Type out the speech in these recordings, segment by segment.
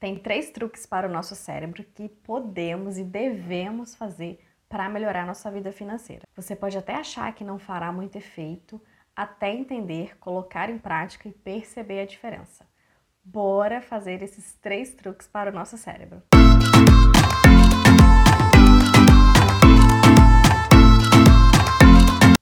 Tem três truques para o nosso cérebro que podemos e devemos fazer para melhorar nossa vida financeira. Você pode até achar que não fará muito efeito, até entender, colocar em prática e perceber a diferença. Bora fazer esses três truques para o nosso cérebro.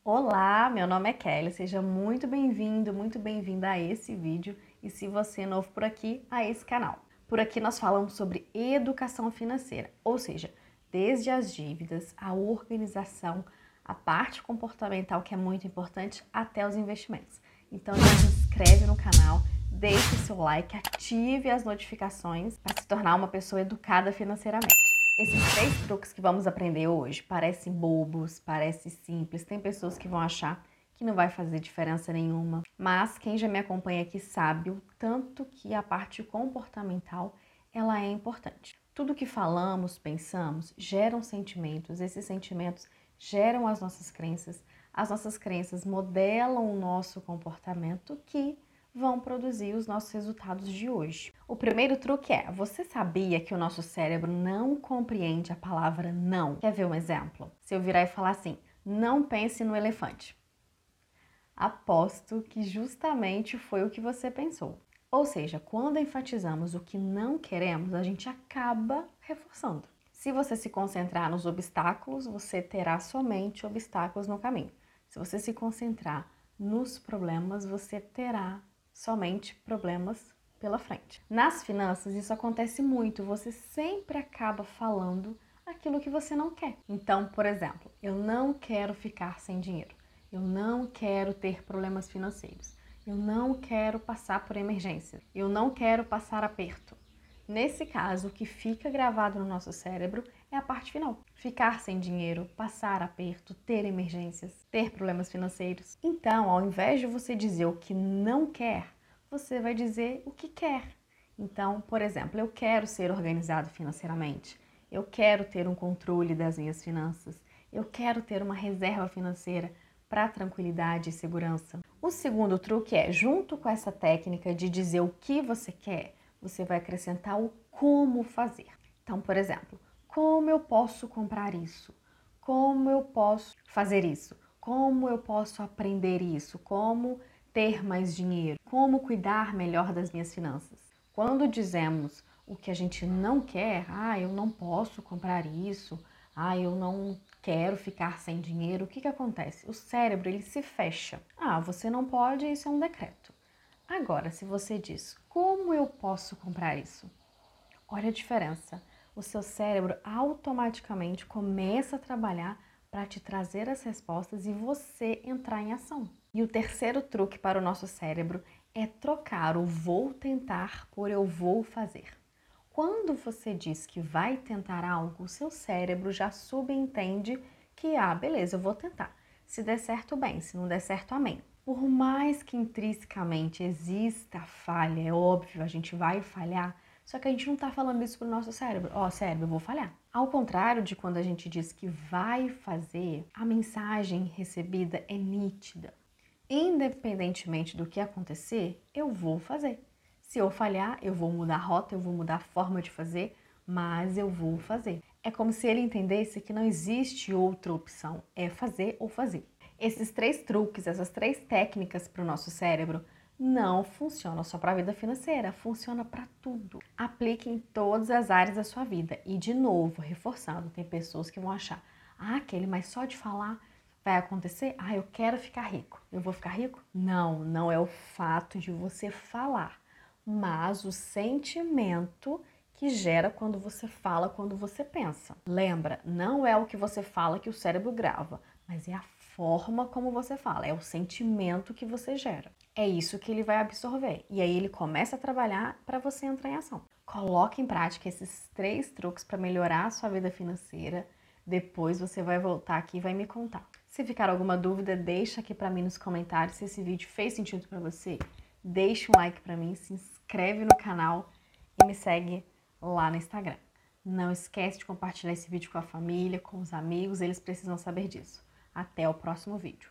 Olá, meu nome é Kelly, seja muito bem-vindo, muito bem-vinda a esse vídeo e se você é novo por aqui, a esse canal. Por aqui nós falamos sobre educação financeira, ou seja, desde as dívidas, a organização, a parte comportamental que é muito importante, até os investimentos. Então já se inscreve no canal, deixe seu like, ative as notificações para se tornar uma pessoa educada financeiramente. Esses três truques que vamos aprender hoje parecem bobos, parecem simples, tem pessoas que vão achar que não vai fazer diferença nenhuma. Mas quem já me acompanha aqui sabe o tanto que a parte comportamental ela é importante. Tudo que falamos, pensamos, geram sentimentos. Esses sentimentos geram as nossas crenças. As nossas crenças modelam o nosso comportamento que vão produzir os nossos resultados de hoje. O primeiro truque é: você sabia que o nosso cérebro não compreende a palavra não? Quer ver um exemplo? Se eu virar e falar assim: não pense no elefante. Aposto que justamente foi o que você pensou. Ou seja, quando enfatizamos o que não queremos, a gente acaba reforçando. Se você se concentrar nos obstáculos, você terá somente obstáculos no caminho. Se você se concentrar nos problemas, você terá somente problemas pela frente. Nas finanças, isso acontece muito, você sempre acaba falando aquilo que você não quer. Então, por exemplo, eu não quero ficar sem dinheiro. Eu não quero ter problemas financeiros. Eu não quero passar por emergência. Eu não quero passar aperto. Nesse caso, o que fica gravado no nosso cérebro é a parte final. Ficar sem dinheiro, passar aperto, ter emergências, ter problemas financeiros. Então, ao invés de você dizer o que não quer, você vai dizer o que quer. Então, por exemplo, eu quero ser organizado financeiramente. Eu quero ter um controle das minhas finanças. Eu quero ter uma reserva financeira para tranquilidade e segurança. O segundo truque é, junto com essa técnica de dizer o que você quer, você vai acrescentar o como fazer. Então, por exemplo, como eu posso comprar isso? Como eu posso fazer isso? Como eu posso aprender isso? Como ter mais dinheiro? Como cuidar melhor das minhas finanças? Quando dizemos o que a gente não quer, ah, eu não posso comprar isso, ah, eu não quero ficar sem dinheiro, o que, que acontece? O cérebro ele se fecha. Ah, você não pode, isso é um decreto. Agora, se você diz como eu posso comprar isso? Olha a diferença. O seu cérebro automaticamente começa a trabalhar para te trazer as respostas e você entrar em ação. E o terceiro truque para o nosso cérebro é trocar o vou tentar por eu vou fazer. Quando você diz que vai tentar algo, o seu cérebro já subentende que, ah, beleza, eu vou tentar. Se der certo, bem, se não der certo, amém. Por mais que intrinsecamente exista falha, é óbvio, a gente vai falhar, só que a gente não está falando isso para o nosso cérebro. Ó, oh, cérebro, eu vou falhar. Ao contrário de quando a gente diz que vai fazer, a mensagem recebida é nítida. Independentemente do que acontecer, eu vou fazer. Se eu falhar, eu vou mudar a rota, eu vou mudar a forma de fazer, mas eu vou fazer. É como se ele entendesse que não existe outra opção, é fazer ou fazer. Esses três truques, essas três técnicas para o nosso cérebro não funcionam só para a vida financeira, funciona para tudo. Aplique em todas as áreas da sua vida. E de novo, reforçando, tem pessoas que vão achar: "Ah, aquele, mas só de falar vai acontecer? Ah, eu quero ficar rico. Eu vou ficar rico?" Não, não é o fato de você falar mas o sentimento que gera quando você fala, quando você pensa. Lembra, não é o que você fala que o cérebro grava, mas é a forma como você fala, é o sentimento que você gera. É isso que ele vai absorver. E aí ele começa a trabalhar para você entrar em ação. Coloque em prática esses três truques para melhorar a sua vida financeira. Depois você vai voltar aqui e vai me contar. Se ficar alguma dúvida, deixa aqui para mim nos comentários se esse vídeo fez sentido para você. Deixa um like para mim, se inscreve no canal e me segue lá no Instagram. Não esquece de compartilhar esse vídeo com a família, com os amigos, eles precisam saber disso. Até o próximo vídeo.